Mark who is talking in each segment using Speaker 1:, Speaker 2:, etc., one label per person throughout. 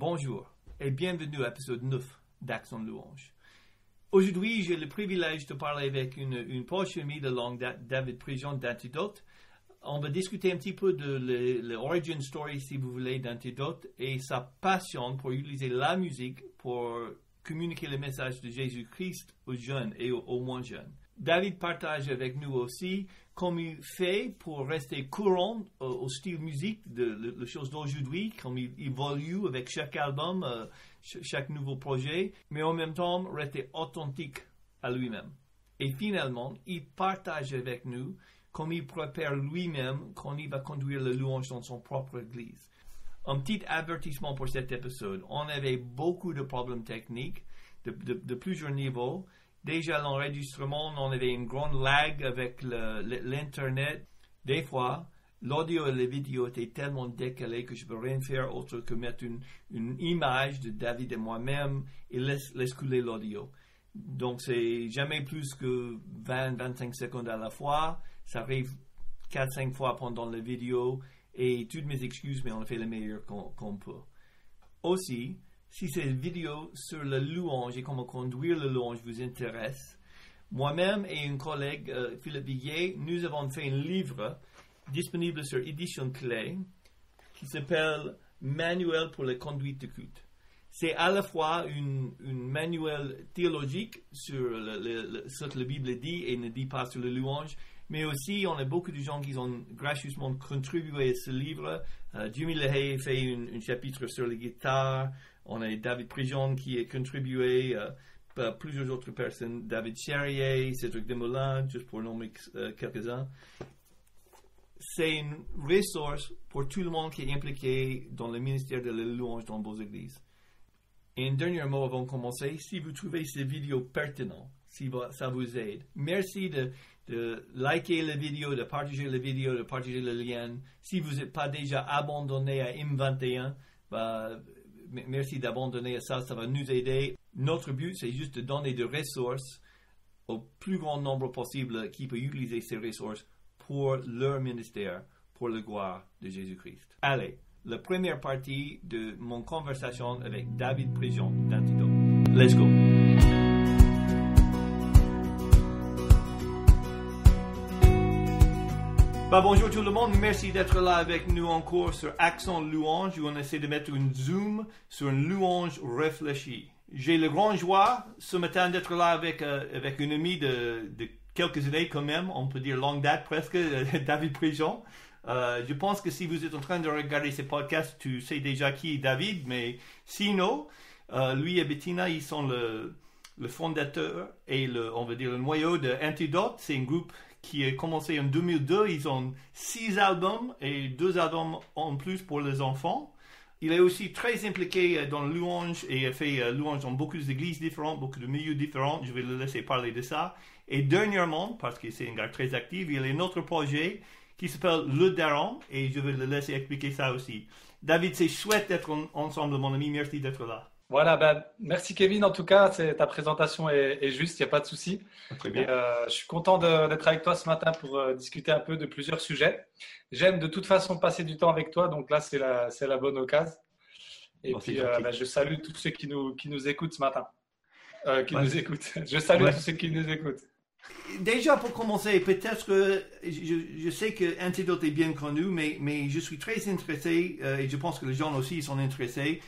Speaker 1: Bonjour et bienvenue à l'épisode 9 d'Action Louange. Aujourd'hui, j'ai le privilège de parler avec une, une proche amie de longue date, David Prigent d'Antidote. On va discuter un petit peu de l'origin story, si vous voulez, d'Antidote et sa passion pour utiliser la musique pour communiquer le message de Jésus-Christ aux jeunes et aux moins jeunes. David partage avec nous aussi comment il fait pour rester courant au style musique de, les choses d'aujourd'hui, comme il évolue avec chaque album, euh, chaque nouveau projet, mais en même temps rester authentique à lui-même. Et finalement, il partage avec nous comment il prépare lui-même quand il va conduire le louange dans son propre église. Un petit avertissement pour cet épisode. On avait beaucoup de problèmes techniques de, de plusieurs niveaux déjà l'enregistrement, on avait une grande lag avec l'Internet. Des fois, l'audio et la vidéo étaient tellement décalés que je ne peux rien faire autre que mettre une, image de David et moi-même et laisser couler l'audio. Donc, c'est jamais plus que 20-25 secondes à la fois. Ça arrive 4-5 fois pendant la vidéo. Et toutes mes excuses, mais on a fait le meilleur qu'on peut. Aussi, si cette vidéo sur le louange et comment conduire le louange vous intéresse, moi-même et un collègue, euh, Philippe Villiers, nous avons fait un livre disponible sur Édition Clé qui s'appelle Manuel pour la conduite de culte. C'est à la fois un manuel théologique sur ce que la Bible dit et ne dit pas sur le louange, mais aussi on a beaucoup de gens qui ont gracieusement contribué à ce livre. Euh, Jimmy Lehey fait un, chapitre sur la guitare. On a David Prigent qui a contribué, euh, plusieurs autres personnes, David Charrier, Cédric Desmoulins, juste pour nommer euh, quelques-uns. C'est une ressource pour tout le monde qui est impliqué dans le ministère de la louange dans vos églises. Et un dernier mot avant de commencer, si vous trouvez ces vidéos pertinentes, si ça vous aide, merci de, liker la vidéo, de partager la vidéo, de partager le lien. Si vous n'êtes pas déjà abandonné à M21, bah, merci d'abandonner ça, ça va nous aider. Notre but, c'est juste de donner des ressources au plus grand nombre possible qui peut utiliser ces ressources pour leur ministère, pour la gloire de Jésus-Christ. Allez, la première partie de mon conversation avec David Prigent d'Antidote. Let's go! Bah, bonjour tout le monde, merci d'être là avec nous encore sur Accent Louange où on essaie de mettre une zoom sur une louange réfléchie. J'ai le grand joie ce matin d'être là avec, euh, avec une amie de, de, quelques années quand même, on peut dire longue date presque, David Prigent. Euh, je pense que si vous êtes en train de regarder ces podcasts, tu sais déjà qui est David, mais sinon, euh, lui et Bettina, ils sont le, le fondateur et le, on dire le noyau de Antidote. C'est un groupe qui a commencé en 2002. Ils ont six albums et deux albums en plus pour les enfants. Il est aussi très impliqué dans le louange et fait euh, louange dans beaucoup d'églises différentes, beaucoup de milieux différents. Je vais le laisser parler de ça. Et dernièrement, parce que c'est un gars très actif, il a un autre projet qui s'appelle Le Daron et je vais le laisser expliquer ça aussi. David, c'est chouette d'être ensemble, mon ami. Merci d'être là.
Speaker 2: Voilà, ben, merci Kevin. En tout cas, ta présentation est, juste, il n'y a pas de souci. Euh, je suis content d'être avec toi ce matin pour euh, discuter un peu de plusieurs sujets. J'aime de toute façon passer du temps avec toi, donc là, c'est la, la, bonne occasion. Et puis, euh, ben, je salue tous ceux qui nous, qui nous écoutent ce matin. qui nous écoutent. Je salue tous ceux qui nous écoutent.
Speaker 1: Déjà, pour commencer, peut-être que je, je, sais que Antidote est bien connu, mais, mais je suis très intéressé, et je pense que les gens aussi sont intéressés,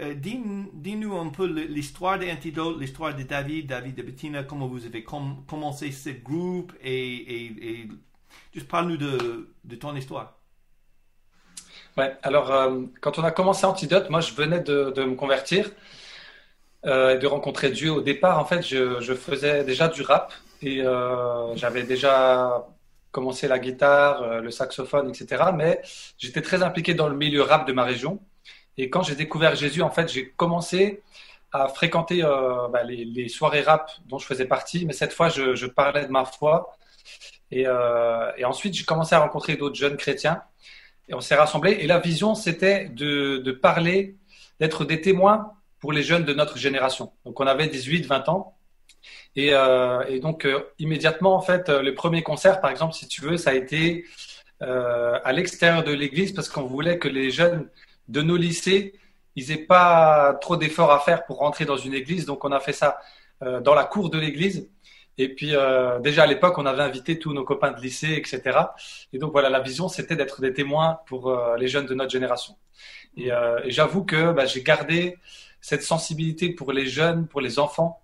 Speaker 1: euh, dis-nous un peu l'histoire d'Antidote, l'histoire de David, David de Bettina, comment vous avez commencé ce groupe et, juste parle-nous de, ton histoire.
Speaker 2: Ouais, alors euh, quand on a commencé Antidote, moi je venais de, me convertir euh, et de rencontrer Dieu. Au départ, en fait, je, faisais déjà du rap et j'avais déjà commencé la guitare, le saxophone, etc. Mais j'étais très impliqué dans le milieu rap de ma région. Et quand j'ai découvert Jésus, en fait, j'ai commencé à fréquenter euh, bah, les, soirées rap dont je faisais partie, mais cette fois, je, parlais de ma foi. Euh, et, ensuite, j'ai commencé à rencontrer d'autres jeunes chrétiens. Et on s'est rassemblés. Et la vision, c'était de, parler, d'être des témoins pour les jeunes de notre génération. Donc, on avait 18, 20 ans. Et, euh, donc, immédiatement, en fait, le premier concert, par exemple, si tu veux, ça a été à l'extérieur de l'église parce qu'on voulait que les jeunes de nos lycées ils n'aient pas trop d'efforts à faire pour rentrer dans une église. Donc, on a fait ça euh, dans la cour de l'église. Et puis, euh, déjà à l'époque, on avait invité tous nos copains de lycée, etc. Et donc, voilà, la vision, c'était d'être des témoins pour euh, les jeunes de notre génération. Et, j'avoue que bah, j'ai gardé cette sensibilité pour les jeunes, pour les enfants.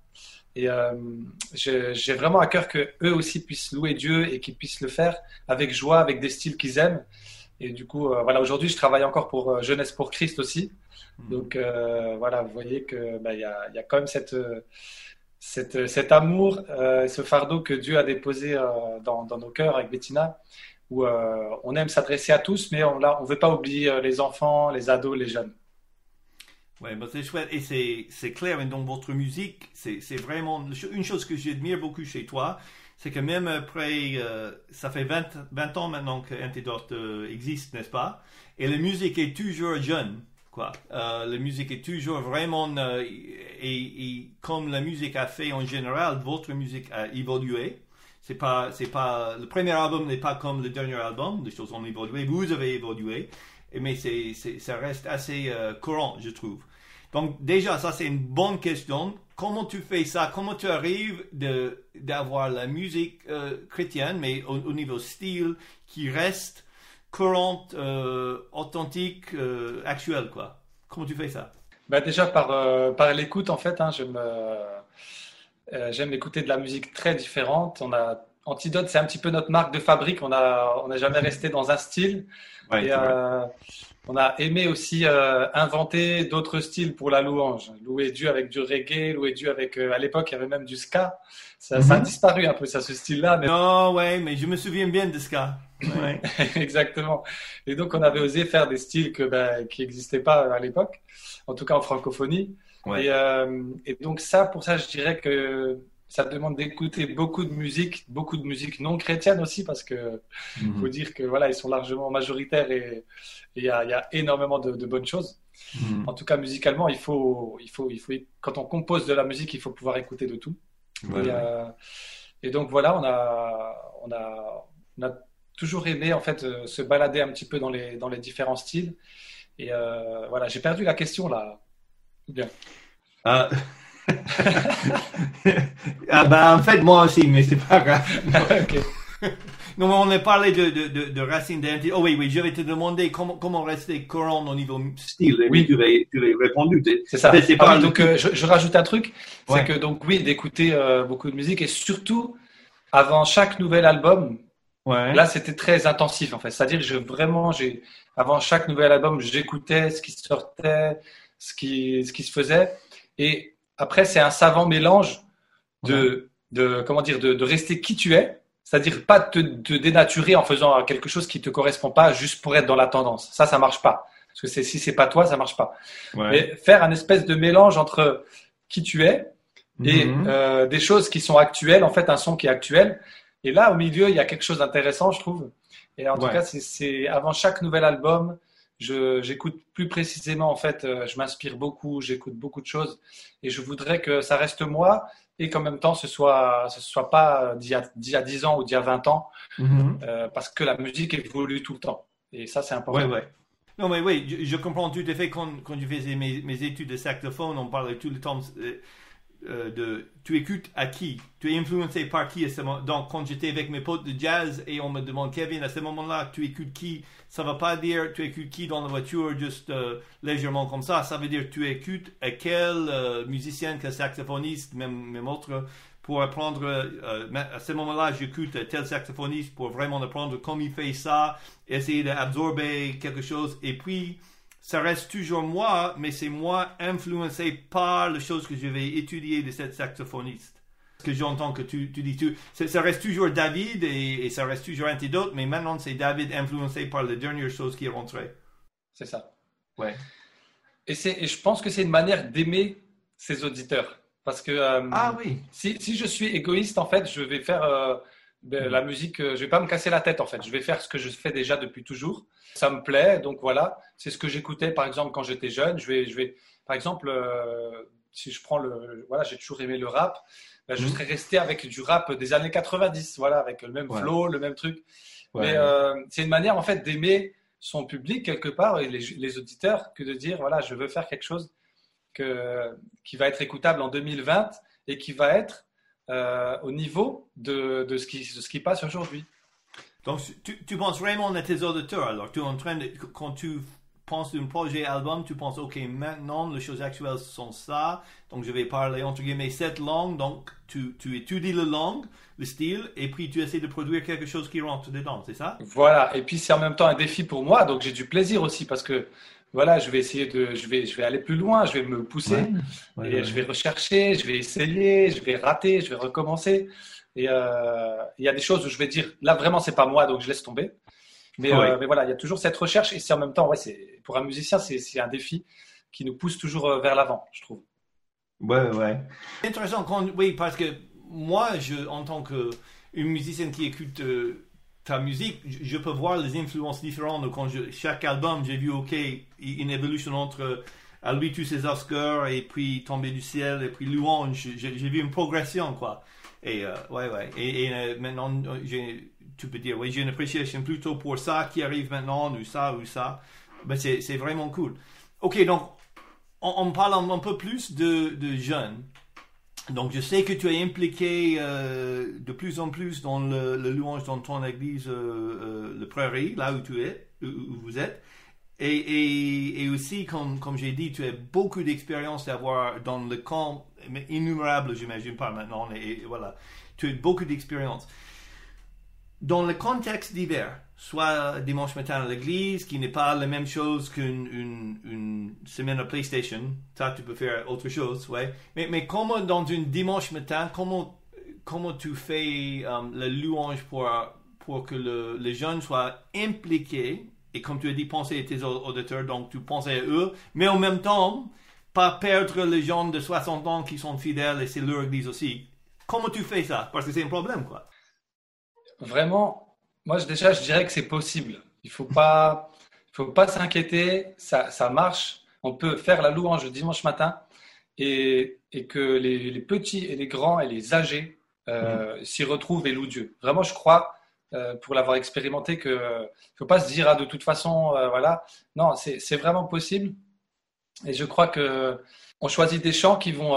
Speaker 2: Et j'ai vraiment à cœur que eux aussi puissent louer Dieu et qu'ils puissent le faire avec joie, avec des styles qu'ils aiment. Et du coup, voilà, aujourd'hui, je travaille encore pour Jeunesse pour Christ aussi. Hmm. Donc voilà, vous voyez que bah, il y, a, y, a, quand même cette cet amour, euh, ce fardeau que Dieu a déposé euh, dans, nos cœurs avec Bettina, où euh, on aime s'adresser à tous, mais on ne veut pas oublier les enfants, les ados, les jeunes.
Speaker 1: Oui, bah, c'est chouette et c'est clair. Et dans votre musique, c'est vraiment une chose que j'admire beaucoup chez toi, c'est que même après, ça fait 20, 20 ans maintenant qu'Antidote existe, n'est-ce pas? Et la musique est toujours jeune. Quoi. Euh, la musique est toujours vraiment, euh, et, comme la musique a fait en général, votre musique a évolué. C'est pas, c'est pas, le premier album n'est pas comme le dernier album, les choses ont évolué, vous avez évolué, mais c'est, ça reste assez euh, courant, je trouve. Donc déjà, ça c'est une bonne question. Comment tu fais ça? Comment tu arrives de, d'avoir la musique chrétienne, mais au, au, niveau style, qui reste courante, euh, authentique, euh, actuelle, quoi? Comment tu fais ça?
Speaker 2: Bah Déjà par, euh, par l'écoute, en fait. Hein, j'aime, j'aime écouter de la musique très différente. On a Antidote, c'est un petit peu notre marque de fabrique. On n'a on a jamais resté dans un style. et, on a aimé aussi inventer d'autres styles pour la louange. Louer Dieu avec du reggae, louer Dieu avec. à l'époque, il y avait même du ska. Ça, ça a mhm. disparu un peu, ça, ce style-là.
Speaker 1: Mais... Non, ouais, mais je me souviens bien de ska.
Speaker 2: Exactement. Et donc, on avait osé faire des styles que, ben, qui n'existaient pas à l'époque, en tout cas en francophonie. Et, euh, et, donc, ça, pour ça, je dirais que ça demande d'écouter beaucoup de musique, beaucoup de musique non chrétienne aussi, parce que mhm. faut dire que voilà, ils sont largement majoritaires et il y, a, énormément de, bonnes choses. Mhm. En tout cas, musicalement, il faut, il faut, il faut, quand on compose de la musique, il faut pouvoir écouter de tout. et, euh, et, donc voilà, on a, on a, on a toujours aimé en fait euh, se balader un petit peu dans les, dans les différents styles. Et euh, voilà, j'ai perdu la question là. Bien.
Speaker 1: Ah. ah bah en fait moi aussi, mais c'est pas grave. Non, mais on a parlé de, de, de, de racines Oh oui, oui, je vais te demander comment, comment rester courant au niveau style.
Speaker 2: oui, tu as, répondu. C'est ça. Ah donc, euh, je, je, rajoute un truc. C'est que, donc, oui, d'écouter beaucoup de musique et surtout, avant chaque nouvel album, Là, c'était très intensif en fait. C'est-à-dire, je vraiment, j'ai avant chaque nouvel album, j'écoutais ce qui sortait, ce qui, ce qui se faisait, et après, c'est un savant mélange de, de comment dire, de, de, rester qui tu es, c'est-à-dire pas te, te, dénaturer en faisant quelque chose qui te correspond pas juste pour être dans la tendance. Ça, ça marche pas. Parce que c'est, si c'est pas toi, ça marche pas. Mais faire un espèce de mélange entre qui tu es et mhm. euh, des choses qui sont actuelles, en fait, un son qui est actuel et là, au milieu, il y a quelque chose d'intéressant, je trouve. Et en tout cas, c'est avant chaque nouvel album, j'écoute plus précisément. En fait, euh, je m'inspire beaucoup, j'écoute beaucoup de choses, et je voudrais que ça reste moi et qu'en même temps, ce soit, ce soit pas d'il y, a 10 ans ou d'il y a 20 ans, mm-hmm. euh, parce que la musique évolue tout le temps. Et ça, c'est important.
Speaker 1: Ouais, ouais. Non, mais oui, je, comprends tout à fait. Quand, quand je faisais mes, mes, études de saxophone, on parlait tout le temps. Euh, tu écoutes à qui? Tu es influencé par qui Donc, quand j'étais avec mes potes de jazz et on me demande, Kevin, à ce moment-là, tu écoutes qui? Ça ne va pas dire tu écoutes qui dans la voiture juste euh, légèrement comme ça. Ça veut dire tu écoutes à quel euh, musicien, quel saxophoniste, même, même autre, pour apprendre. à ce moment-là, j'écoute tel saxophoniste pour vraiment apprendre comment il fait ça, essayer d'absorber quelque chose. Et puis, ça reste toujours moi, mais c'est moi influencé par les choses que je vais étudier de cette saxophoniste. Que j'entends que tu, tu dis, tu, ça reste toujours David et, ça reste toujours Antidote, mais maintenant c'est David influencé par les dernières choses qui est rentrée.
Speaker 2: C'est ça.
Speaker 1: Ouais.
Speaker 2: Et, et je pense que c'est une manière d'aimer ses auditeurs. Parce que euh,
Speaker 1: ah, oui.
Speaker 2: si, si, je suis égoïste, en fait, je vais faire euh, la musique, euh, je vais pas me casser la tête, en fait. Je vais faire ce que je fais déjà depuis toujours ça me plaît. Donc voilà, c'est ce que j'écoutais par exemple quand j'étais jeune. Je vais, je vais, par exemple, euh, si je prends le, voilà, j'ai toujours aimé le rap. Ben, je mhm. serais resté avec du rap des années 90, voilà, avec le même flow, le même truc. Mais euh, c'est une manière en fait d'aimer son public quelque part et les, auditeurs que de dire voilà, je veux faire quelque chose que, qui va être écoutable en 2020 et qui va être euh, au niveau de, de, ce qui, ce qui passe aujourd'hui.
Speaker 1: Donc, tu, tu, penses vraiment à tes auditeurs alors tu es en train de, quand tu penses d'un projet album, tu penses, OK, maintenant, les choses actuelles sont ça, donc je vais parler, entre guillemets, cette langue, donc tu, tu étudies la langue, le style, et puis tu essaies de produire quelque chose qui rentre dedans, c'est ça?
Speaker 2: Voilà, et puis c'est en même temps un défi pour moi, donc j'ai du plaisir aussi, parce que, voilà, je vais essayer de, je vais, je vais aller plus loin, je vais me pousser, et je vais rechercher, je vais essayer, je vais rater, je vais recommencer. Et euh, il y a des choses où je vais dire, là vraiment, c'est pas moi, donc je laisse tomber. Mais, euh, mais, voilà, il y a toujours cette recherche et c'est en même temps, ouais, c'est pour un musicien, c'est un défi qui nous pousse toujours euh, vers l'avant, je trouve.
Speaker 1: Ouais, ouais. Intéressant, quand, oui, parce que moi, je, en tant que une musicienne qui écoute euh, musique, je, peux voir les influences différentes. Quand je, chaque album, j'ai vu, ok, une évolution entre à lui tous ses Oscars et puis Tomber du ciel et puis Louange. J'ai vu une progression, quoi. Et ouais, ouais. Et, et maintenant, tu peux dire, oui, j'ai une appréciation plutôt pour ça qui arrive maintenant, ou ça, ou ça. Ben, c'est vraiment cool. Ok, donc, on, parle un, peu plus de, de, jeunes. Donc, je sais que tu es impliqué euh, de plus en plus dans le, louange dans ton église, euh, euh, le Prairie, là où tu es, où, vous êtes. Et, aussi, comme, comme j'ai dit, tu as beaucoup d'expérience d'avoir dans le camp, innumérables, j'imagine pas maintenant, et, voilà. Tu as beaucoup d'expérience dans le contexte d'hiver, soit dimanche matin à l'église, qui n'est pas la même chose qu'une une, semaine à PlayStation, ça tu peux faire autre chose, ouais. Mais, mais comment dans une dimanche matin, comment, comment tu fais um, la louange pour, pour que le, les jeunes soient impliqués, et comme tu as dit, penser à tes auditeurs, donc tu penses à eux, mais en même temps, pas perdre les gens de 60 ans qui sont fidèles et c'est leur église aussi. Comment tu fais ça? Parce que c'est un problème, quoi.
Speaker 2: Vraiment, moi déjà, je dirais que c'est possible. Il faut pas, faut pas s'inquiéter. Ça, ça marche. On peut faire la louange le dimanche matin et, et que les, petits et les grands et les âgés euh, mhm. s'y retrouvent et louent Dieu. Vraiment, je crois, euh, pour l'avoir expérimenté, que ne faut pas se dire ah, de toute façon, euh, voilà. Non, c'est vraiment possible. Et je crois que on choisit des chants qui vont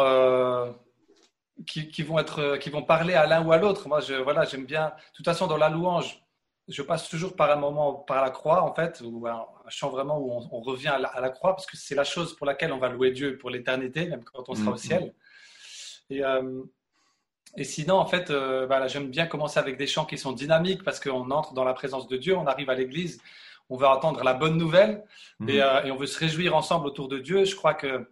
Speaker 2: qui, vont être, qui vont parler à l'un ou à l'autre. Moi, je, voilà, j'aime bien. De toute façon, dans la louange, je passe toujours par un moment, par la croix, en fait, ou un, chant vraiment où on, revient à la, croix, parce que c'est la chose pour laquelle on va louer Dieu pour l'éternité, même quand on sera au mm-hmm. ciel. Et, euh, et sinon, en fait, euh, voilà, j'aime bien commencer avec des chants qui sont dynamiques, parce qu'on entre dans la présence de Dieu, on arrive à l'église, on veut entendre la bonne nouvelle, et, mm-hmm. euh, et, on veut se réjouir ensemble autour de Dieu. Je crois qu'il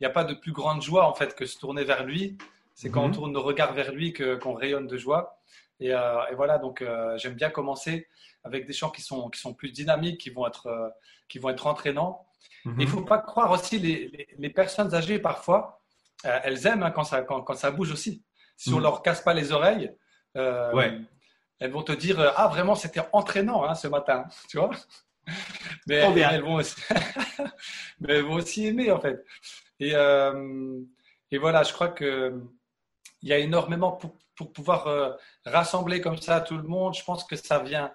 Speaker 2: n'y a pas de plus grande joie, en fait, que se tourner vers lui c'est quand on mhm. tourne nos regards vers lui que, qu'on rayonne de joie. Et, euh, voilà, donc euh, j'aime bien commencer avec des chants qui sont, qui sont plus dynamiques, qui vont être, euh, qui vont être entraînants. Il ne mhm. faut pas croire aussi, les, les, personnes âgées, parfois, elles aiment hein, quand, ça, quand, quand, ça bouge aussi. Si on ne mhm. leur casse pas les oreilles, elles vont te dire Ah, vraiment, c'était entraînant hein, ce matin, tu vois mais, elles vont aussi... mais elles vont aussi aimer, en fait. Et, et voilà, je crois que il y a énormément pour, pour pouvoir rassembler comme ça tout le monde. Je pense que ça vient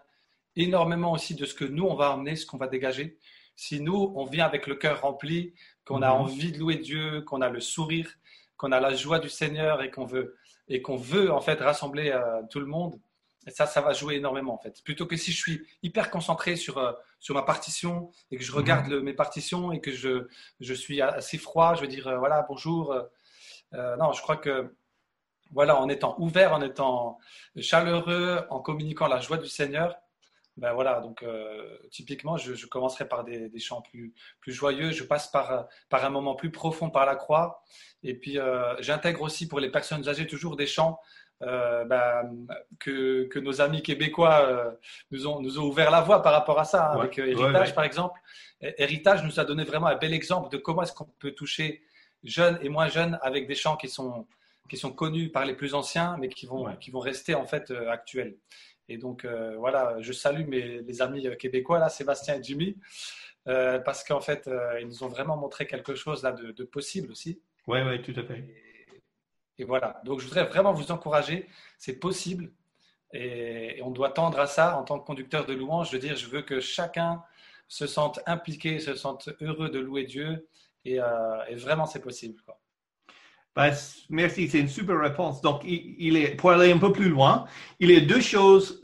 Speaker 2: énormément aussi de ce que nous, on va emmener, ce qu'on va dégager. Si nous, on vient avec le cœur rempli, qu'on a mhm. envie de louer Dieu, qu'on a le sourire, qu'on a la joie du Seigneur et qu'on veut, et qu'on veut en fait rassembler euh, tout le monde, et ça, ça va jouer énormément en fait. Plutôt que si je suis hyper concentré sur, euh, sur ma partition et que je regarde mhm. mes partitions et que je, je suis assez froid, je veux dire voilà, bonjour. non, je crois que voilà, en étant ouvert, en étant chaleureux, en communiquant la joie du Seigneur, ben voilà, donc euh, typiquement, je, commencerai par des, chants plus, plus joyeux, je passe par, par un moment plus profond par la croix, et puis euh, j'intègre aussi pour les personnes âgées toujours des chants euh, ben, que, que, nos amis québécois nous, ont, nous ont ouvert la voie par rapport à ça, hein, avec Héritage par exemple. Héritage nous a donné vraiment un bel exemple de comment est-ce qu'on peut toucher jeunes et moins jeunes avec des chants qui sont qui sont connus par les plus anciens, mais qui vont, qui vont rester en fait euh, actuels. Et donc euh, voilà, je salue mes les amis euh, québécois là, Sébastien et Jimmy, parce qu'en fait ils nous ont vraiment montré quelque chose là de, possible aussi.
Speaker 1: Oui, oui, tout à fait.
Speaker 2: Et, voilà. Donc je voudrais vraiment vous encourager. C'est possible. Et, on doit tendre à ça en tant que conducteur de louange, de dire je veux que chacun se sentent impliqués, se sentent heureux de louer Dieu. Et, vraiment, c'est possible. Quoi.
Speaker 1: Ben, merci, c'est une super réponse. Donc, il, est, pour aller un peu plus loin, il y a deux choses,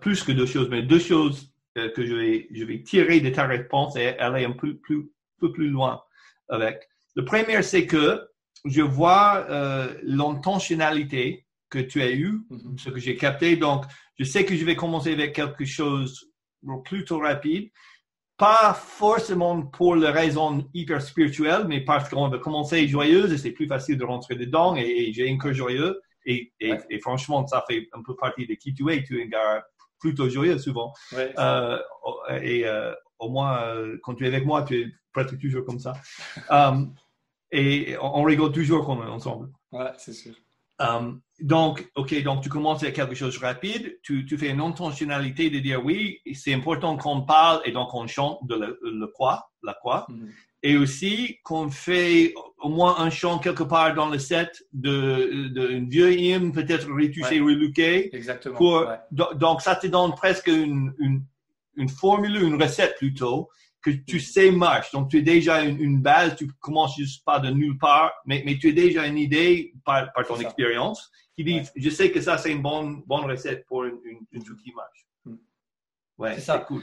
Speaker 1: plus que deux choses, mais deux choses que je vais, je vais tirer de ta réponse et aller un peu plus, peu plus loin avec. Le premier, c'est que je vois euh, l'intentionnalité que tu as eue, mm-hmm. ce que j'ai capté. Donc, je sais que je vais commencer avec quelque chose plutôt rapide. Pas forcément pour la raison hyper spirituelle, mais parce qu'on va commencer joyeuse et c'est plus facile de rentrer dedans et, j'ai un cœur joyeux. Et, et, franchement, ça fait un peu partie de qui tu es. Tu es un gars plutôt joyeux souvent. Euh, et euh, au moins, euh, quand tu es avec moi, tu es presque toujours comme ça. Um, et on, rigole toujours quand on est ensemble.
Speaker 2: Ouais, c'est sûr.
Speaker 1: Um, donc, OK, donc tu commences avec quelque chose de rapide, tu, tu fais une intentionnalité de dire oui, c'est important qu'on parle et donc on chante de le, quoi, la quoi. Mm-hmm. Et aussi qu'on fait au moins un chant quelque part dans le set d'une de, de vieille hymne, peut-être retouché, ouais.
Speaker 2: Exactement.
Speaker 1: Pour, Donc, ça te donne presque une, une, une formule, une recette plutôt, que tu sais marche. Donc, tu as déjà une, base, tu commences juste pas de nulle part, mais, mais tu as déjà une idée par, par ton expérience qui dit, je sais que ça, c'est une bonne, bonne recette pour une, une, une qui marche.
Speaker 2: Hmm. Ouais, c'est ça. Cool.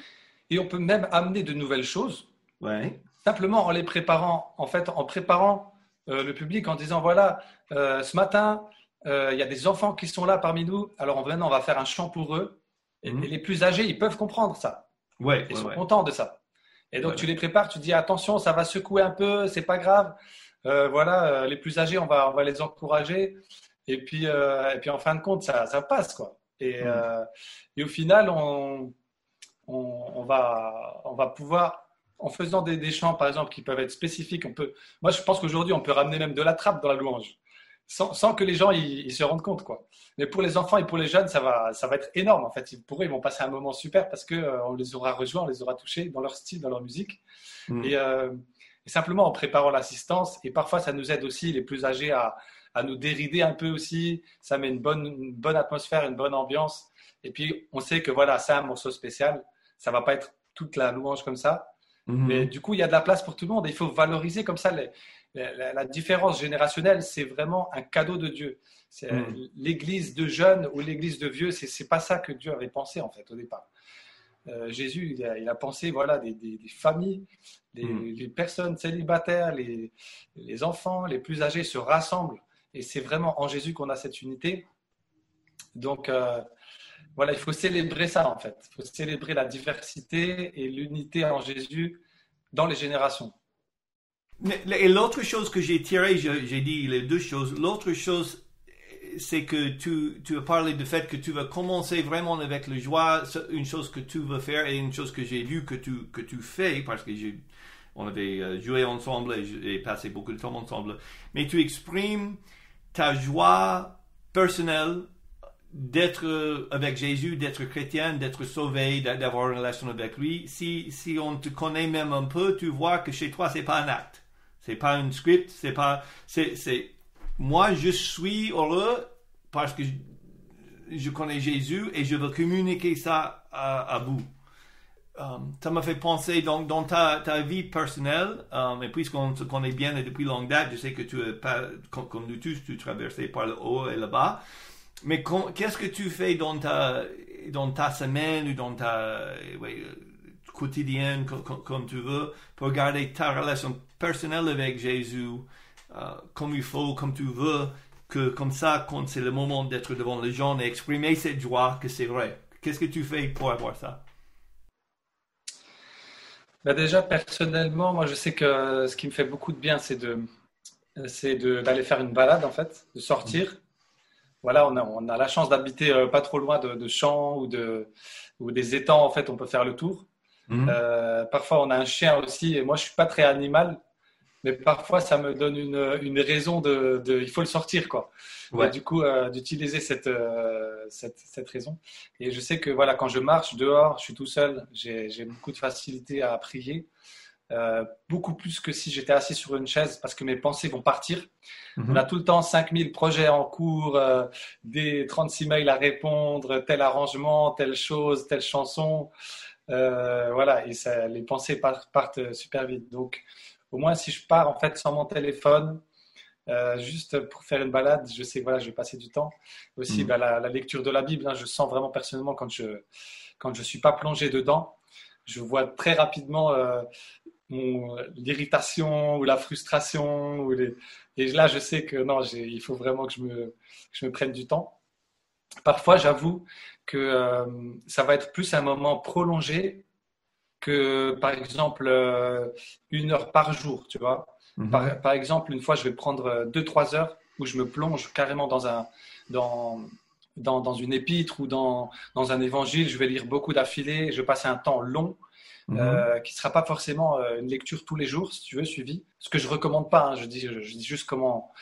Speaker 2: Et on peut même amener de nouvelles choses.
Speaker 1: Ouais.
Speaker 2: Simplement en les préparant, en fait, en préparant euh, le public en disant, voilà, euh, ce matin, euh, il y a des enfants qui sont là parmi nous, alors maintenant, on va faire un chant pour eux. Et, hmm. les plus âgés, ils peuvent comprendre ça.
Speaker 1: Ouais,
Speaker 2: ils sont contents de ça. Et donc, tu les prépares, tu dis attention, ça va secouer un peu, c'est pas grave. Euh, voilà, euh, les plus âgés, on va, on va les encourager. Et puis, euh, et puis en fin de compte, ça, ça passe, quoi. Et, mm. et au final, on, on, on, va, on va pouvoir, en faisant des, des, chants, par exemple, qui peuvent être spécifiques, on peut. Moi, je pense qu'aujourd'hui, on peut ramener même de la trappe dans la louange sans, que les gens ils, se rendent compte quoi. Mais pour les enfants et pour les jeunes, ça va, ça va être énorme en fait. Pour eux, ils vont passer un moment super parce que euh, on les aura rejoints, on les aura touchés dans leur style, dans leur musique. Mm. Euh, et, simplement en préparant l'assistance, et parfois ça nous aide aussi les plus âgés à, à nous dérider un peu aussi. Ça met une bonne, une bonne atmosphère, une bonne ambiance. Et puis on sait que voilà, c'est un morceau spécial. Ça va pas être toute la louange comme ça. Mm-hmm. Mais du coup, il y a de la place pour tout le monde. il faut valoriser comme ça les, la, différence générationnelle, c'est vraiment un cadeau de Dieu. Hmm. L'église de jeunes ou l'église de vieux, c'est pas ça que Dieu avait pensé en fait au départ. Euh, Jésus, il a, pensé voilà des, familles, hmm. les, personnes célibataires, les, les, enfants, les plus âgés se rassemblent. Et c'est vraiment en Jésus qu'on a cette unité. Donc euh, voilà, il faut célébrer ça en fait. Il faut célébrer la diversité et l'unité en Jésus dans les générations.
Speaker 1: Et l'autre chose que j'ai tiré, j'ai dit les deux choses. L'autre chose, c'est que tu, tu as parlé du fait que tu vas commencer vraiment avec le joie, une chose que tu veux faire et une chose que j'ai vu que tu, que tu fais parce que on avait euh, joué ensemble et, passé beaucoup de temps ensemble. Mais tu exprimes ta joie personnelle d'être euh, avec Jésus, d'être chrétien, d'être sauvé, d'avoir une relation avec lui. Si, si on te connaît même un peu, tu vois que chez toi, c'est pas un acte. C'est pas un script, c'est pas, c'est, moi je suis heureux parce que je, connais Jésus et je veux communiquer ça à, vous. Um, ça m'a fait penser donc dans ta, ta vie personnelle, um, et puisqu'on se connaît bien et depuis longue date, je sais que tu es pas, comme, nous tous, tu traversais par le haut et le bas. Mais qu'est-ce que tu fais dans ta, dans ta semaine ou dans ta, quotidienne, comme, tu veux, pour garder ta relation personnelle avec Jésus euh, comme il faut, comme tu veux, que comme ça, quand c'est le moment d'être devant les gens et exprimer cette joie, que c'est vrai. Qu'est-ce que tu fais pour avoir ça?
Speaker 2: Bah Déjà, personnellement, moi, je sais que ce qui me fait beaucoup de bien, c'est de c'est d'aller faire une balade, en fait, de sortir. Voilà, on a, on a la chance d'habiter euh, pas trop loin de, de champs ou, de, ou des étangs, en fait, on peut faire le tour. Mhm. Euh, parfois, on a un chien aussi. Et moi, je suis pas très animal, mais parfois, ça me donne une, une raison de, de, Il faut le sortir, quoi. Ouais. du coup, euh, d'utiliser cette, euh, cette, cette, raison. Et je sais que voilà, quand je marche dehors, je suis tout seul, j'ai beaucoup de facilité à prier. beaucoup plus que si j'étais assis sur une chaise parce que mes pensées vont partir. Mhm. On a tout le temps 5000 projets en cours, des 36 mails à répondre, tel arrangement, telle chose, telle chanson. voilà, et ça, les pensées partent, super vite. Donc, au moins, si je pars en fait sans mon téléphone, juste pour faire une balade, je sais que voilà, je vais passer du temps. Aussi, mm. bah, la, lecture de la Bible, hein, je sens vraiment personnellement quand je quand je suis pas plongé dedans, je vois très rapidement l'irritation ou la frustration. Ou les... Et là, je sais que non, il faut vraiment que je, me, je me prenne du temps. Parfois, j'avoue que euh, ça va être plus un moment prolongé que, par exemple, euh, une heure par jour, tu vois. Mhm. par, exemple, une fois, je vais prendre euh, deux, trois heures où je me plonge carrément dans un, dans, dans, dans une épître ou dans, dans un évangile. Je vais lire beaucoup d'affilée. Je vais passer un temps long Mhm. Euh, qui ne sera pas forcément euh, une lecture tous les jours, si tu veux, suivi. Ce que je recommande pas, hein, je, dis, je, dis juste comment,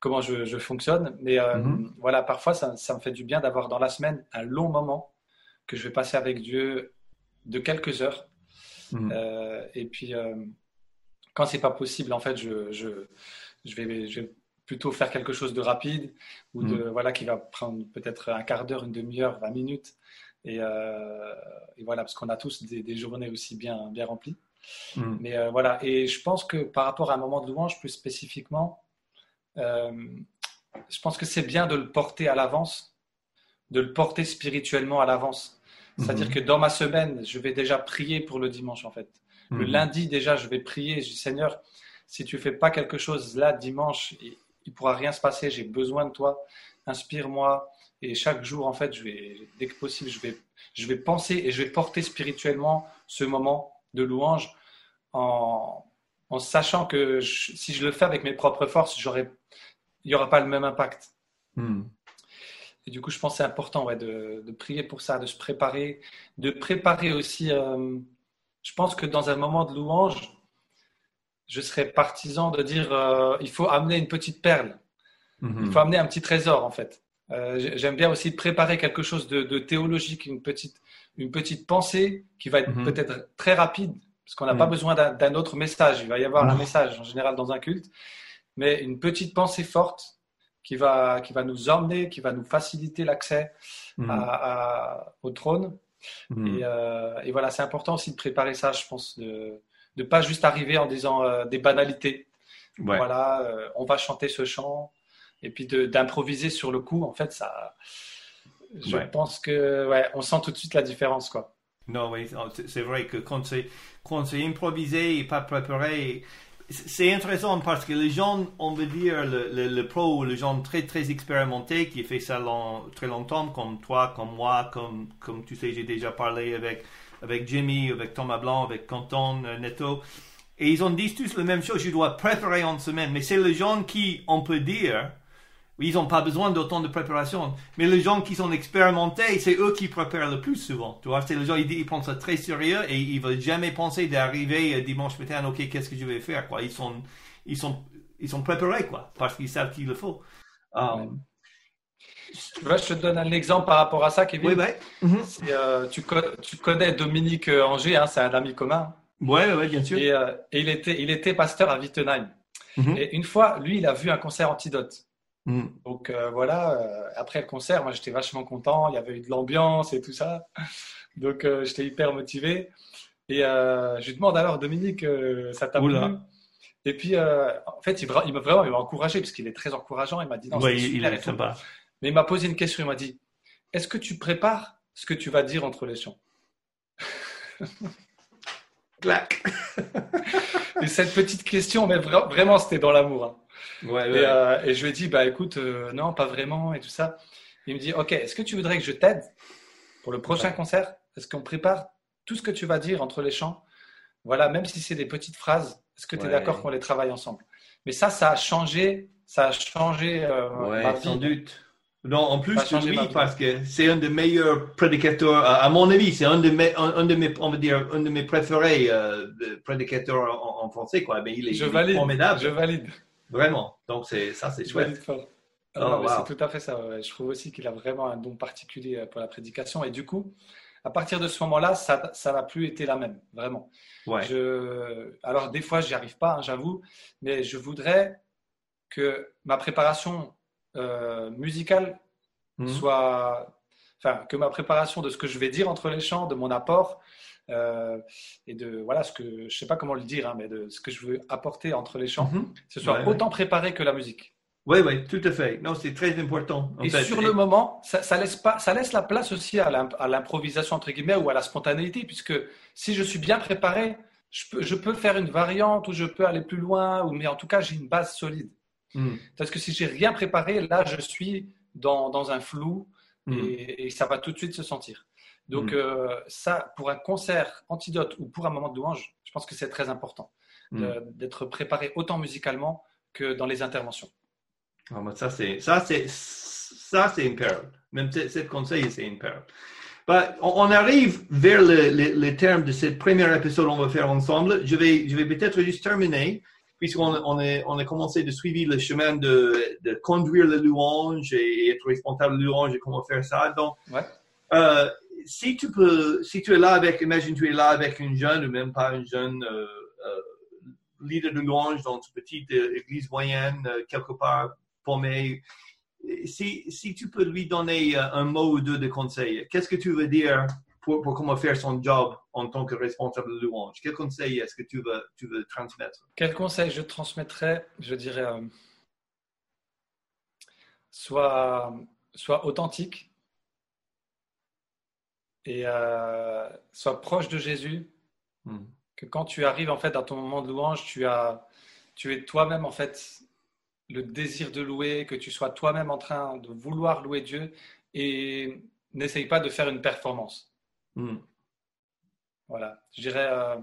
Speaker 2: comment je, fonctionne. Mais euh, mhm. voilà, parfois, ça, me fait du bien d'avoir dans la semaine un long moment que je vais passer avec Dieu de quelques heures. Mhm. et puis, quand c'est pas possible, en fait, je, je, je, vais, je vais plutôt faire quelque chose de rapide ou de voilà qui va prendre peut-être un quart d'heure, une demi-heure, 20 minutes euh, et, voilà, parce qu'on a tous des, journées aussi bien, bien remplies. Mm. Mais euh, voilà, et je pense que par rapport à un moment de louange, plus spécifiquement, euh, je pense que c'est bien de le porter à l'avance, de le porter spirituellement à l'avance. C'est-à-dire mm-hmm. que dans ma semaine, je vais déjà prier pour le dimanche, en fait. Le mm-hmm. lundi, déjà, je vais prier. Je dis, Seigneur, si tu fais pas quelque chose là, dimanche, il, ne pourra rien se passer. J'ai besoin de toi. Inspire-moi, et chaque jour, en fait, je vais, dès que possible, je vais, je vais penser et je vais porter spirituellement ce moment de louange en, en sachant que si je le fais avec mes propres forces, il n'y aura pas le même impact. Hmm. Et du coup, je pense que c'est important ouais, de, de, prier pour ça, de se préparer, de préparer aussi. Euh, je pense que dans un moment de louange, je serais partisan de dire euh, il faut amener une petite perle, hmm. il faut amener un petit trésor en fait. Euh, j'aime bien aussi préparer quelque chose de, théologique, une petite, une petite pensée qui va être mhm. peut-être très rapide, parce qu'on n'a pas mhm. besoin d'un autre message. Il va y avoir un message en général dans un culte, mais une petite pensée forte qui va, qui va nous emmener, qui va nous faciliter l'accès mhm. au trône. Euh, et, voilà, c'est important aussi de préparer ça, je pense, de ne pas juste arriver en disant euh, des banalités. Voilà, on va chanter ce chant, et puis d'improviser sur le coup, en fait, ça, je pense que, ouais, on sent tout de suite la différence, quoi.
Speaker 1: Non, oui, c'est vrai que quand c'est, quand c'est improvisé et pas préparé, c'est intéressant parce que les gens, on veut dire, le, le, pro, les gens très très expérimentés qui fait ça très longtemps, comme toi, comme moi, comme, comme tu sais, j'ai déjà parlé avec, avec Jimmy, avec Thomas Blanc, avec Canton, euh, Neto. Et ils ont dit tous la même chose, je dois préparer en semaine. Mais c'est les gens qui, on peut dire, ils n'ont pas besoin d'autant de préparation. Mais les gens qui sont expérimentés, c'est eux qui préparent le plus souvent. Tu vois, c'est les gens, ils, ils, prennent ça très sérieux et ils veulent jamais penser d'arriver euh, dimanche matin, ok, qu'est-ce que je vais faire, quoi. Ils sont, ils sont, ils sont préparés, quoi, parce qu'ils savent qu'il le faut.
Speaker 2: Um, je te donne un exemple par rapport à ça, Kevin.
Speaker 1: Oui, oui.
Speaker 2: Euh, tu, tu, connais Dominique euh, Angers, hein, c'est un ami commun.
Speaker 1: Oui, ouais, bien sûr.
Speaker 2: Et, et, il, était, il était pasteur à Wittenheim. Mhm. Et une fois, lui, il a vu un concert antidote. Mm. Donc euh, voilà, euh, après le concert, moi j'étais vachement content, il y avait eu de l'ambiance et tout ça. Donc euh, j'étais hyper motivé. Et je lui demande alors, Dominique, ça t'a plu? Et puis en fait, il, m'a vraiment encouragé parce qu'il est très encourageant. Il m'a dit non,
Speaker 1: il est sympa.
Speaker 2: Mais il m'a posé une question, il m'a dit Est-ce que tu prépares ce que tu vas dire entre les chants
Speaker 1: Clac
Speaker 2: Et cette petite question, mais vraiment, c'était dans l'amour. Hein. Euh, et, je lui ai dit, bah écoute, euh, non, pas vraiment et tout ça. Il me dit, ok, est-ce que tu voudrais que je t'aide pour le prochain concert? Est-ce qu'on prépare tout ce que tu vas dire entre les chants Voilà, même si c'est des petites phrases, est-ce que tu es d'accord qu'on les travaille ensemble? Mais ça, ça a changé, ça a changé euh,
Speaker 1: ma Sans doute. Non, en plus, oui, parce que c'est un des meilleurs prédicateurs, à mon avis, c'est un de mes, un, de mes, on va dire, un de mes préférés prédicateurs en, français, quoi. Mais il est,
Speaker 2: je valide, formidable. Je valide.
Speaker 1: Vraiment. Donc, c'est, ça, c'est chouette.
Speaker 2: Oh, C'est tout à fait ça. Je trouve aussi qu'il a vraiment un don particulier euh, pour la prédication. Et du coup, à partir de ce moment-là, ça n'a plus été la même, vraiment. Ouais. Je... Alors, des fois, j'y arrive pas, hein, j'avoue, mais je voudrais que ma préparation euh, musicale mhm. soit. Enfin, que ma préparation de ce que je vais dire entre les chants, de mon apport, euh, et de voilà ce que je sais pas comment le dire, hein, mais de ce que je veux apporter entre les chants,
Speaker 1: Mhm.
Speaker 2: ce soit
Speaker 1: Ouais,
Speaker 2: autant préparé que la musique.
Speaker 1: Oui, oui, tout à fait. Non, c'est très important. en
Speaker 2: Et
Speaker 1: fait.
Speaker 2: sur le moment, ça, ça laisse pas, ça laisse la place aussi à l'im- à l'improvisation entre guillemets ou à la spontanéité, puisque si je suis bien préparé, je peux, je peux faire une variante ou je peux aller plus loin, ou mais en tout cas j'ai une base solide.
Speaker 1: Mm,
Speaker 2: Parce que si j'ai rien préparé, là je suis dans, dans un flou
Speaker 1: mm.
Speaker 2: et, et ça va tout de suite se sentir. Donc
Speaker 1: Mm.
Speaker 2: euh, ça, pour un concert antidote ou pour un moment de louange, je pense que c'est très important
Speaker 1: Mm.
Speaker 2: d'être préparé autant musicalement que dans les interventions.
Speaker 1: Ah, mais ça, c'est, ça, c'est, ça, c'est une perle. Même ce, conseil, c'est une perle. Bah, on, arrive vers le, le, le terme de ce premier épisode qu'on va faire ensemble. Je vais, je vais peut-être juste terminer, puisqu'on on est, on a commencé de suivre le chemin de, de conduire la louange et être responsable de la louange et comment faire ça. Donc,
Speaker 2: Ouais.
Speaker 1: euh, si tu peux, si tu es là avec, imagine tu es là avec une jeune ou même pas une jeune euh, euh, leader de louange dans une petite euh, église moyenne quelque part paumé. Si, si tu peux lui donner un mot ou deux de conseil, qu'est-ce que tu veux dire pour, pour comment faire son job en tant que responsable de louange? Quel conseil est-ce que tu veux, tu veux transmettre?
Speaker 2: Quel conseil je transmettrais Je dirais, sois, sois authentique et euh, sois proche de Jésus.
Speaker 1: Hmm.
Speaker 2: Que quand tu arrives en fait dans ton moment de louange, tu as, tu es toi-même en fait le désir de louer, que tu sois toi-même en train de vouloir louer Dieu et n'essaye pas de faire une performance.
Speaker 1: Hmm.
Speaker 2: Voilà, je dirais, euh,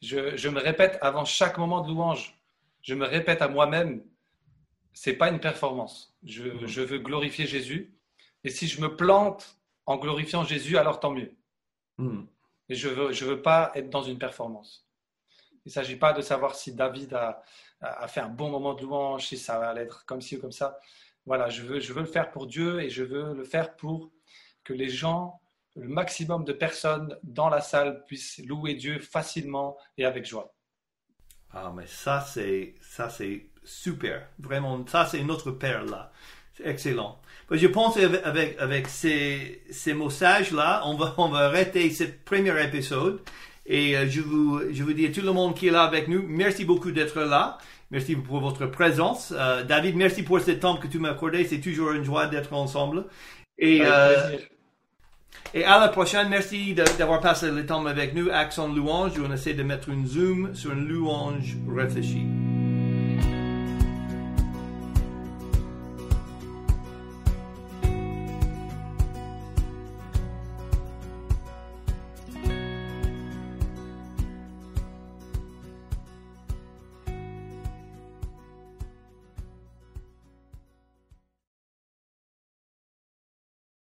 Speaker 2: je, je me répète avant chaque moment de louange, je me répète à moi-même, c'est pas une performance. Je, je veux glorifier Jésus. Et si je me plante en glorifiant Jésus, alors tant mieux.
Speaker 1: Hmm.
Speaker 2: Mais je veux, je veux pas être dans une performance. Il ne s'agit pas de savoir si David a, fait un bon moment de louange, si ça va être comme ci ou comme ça. Voilà, je veux, je veux le faire pour Dieu et je veux le faire pour que les gens, le maximum de personnes dans la salle puissent louer Dieu facilement et avec joie.
Speaker 1: Ah, mais ça, c'est, ça, c'est super. Vraiment, ça, c'est notre perle là. Excellent. Je pense avec, avec, avec ces, ces mots sages là, on va, on va arrêter ce premier épisode. Et euh, je vous, je vous dis à tout le monde qui est là avec nous, merci beaucoup d'être là. Merci pour votre présence. Euh, David, merci pour ce temps que tu m'as accordé. C'est toujours une joie d'être ensemble. Et, euh, et à la prochaine, merci d'avoir passé le temps avec nous. Accent louange, on essaie de mettre une zoom sur une louange réfléchie.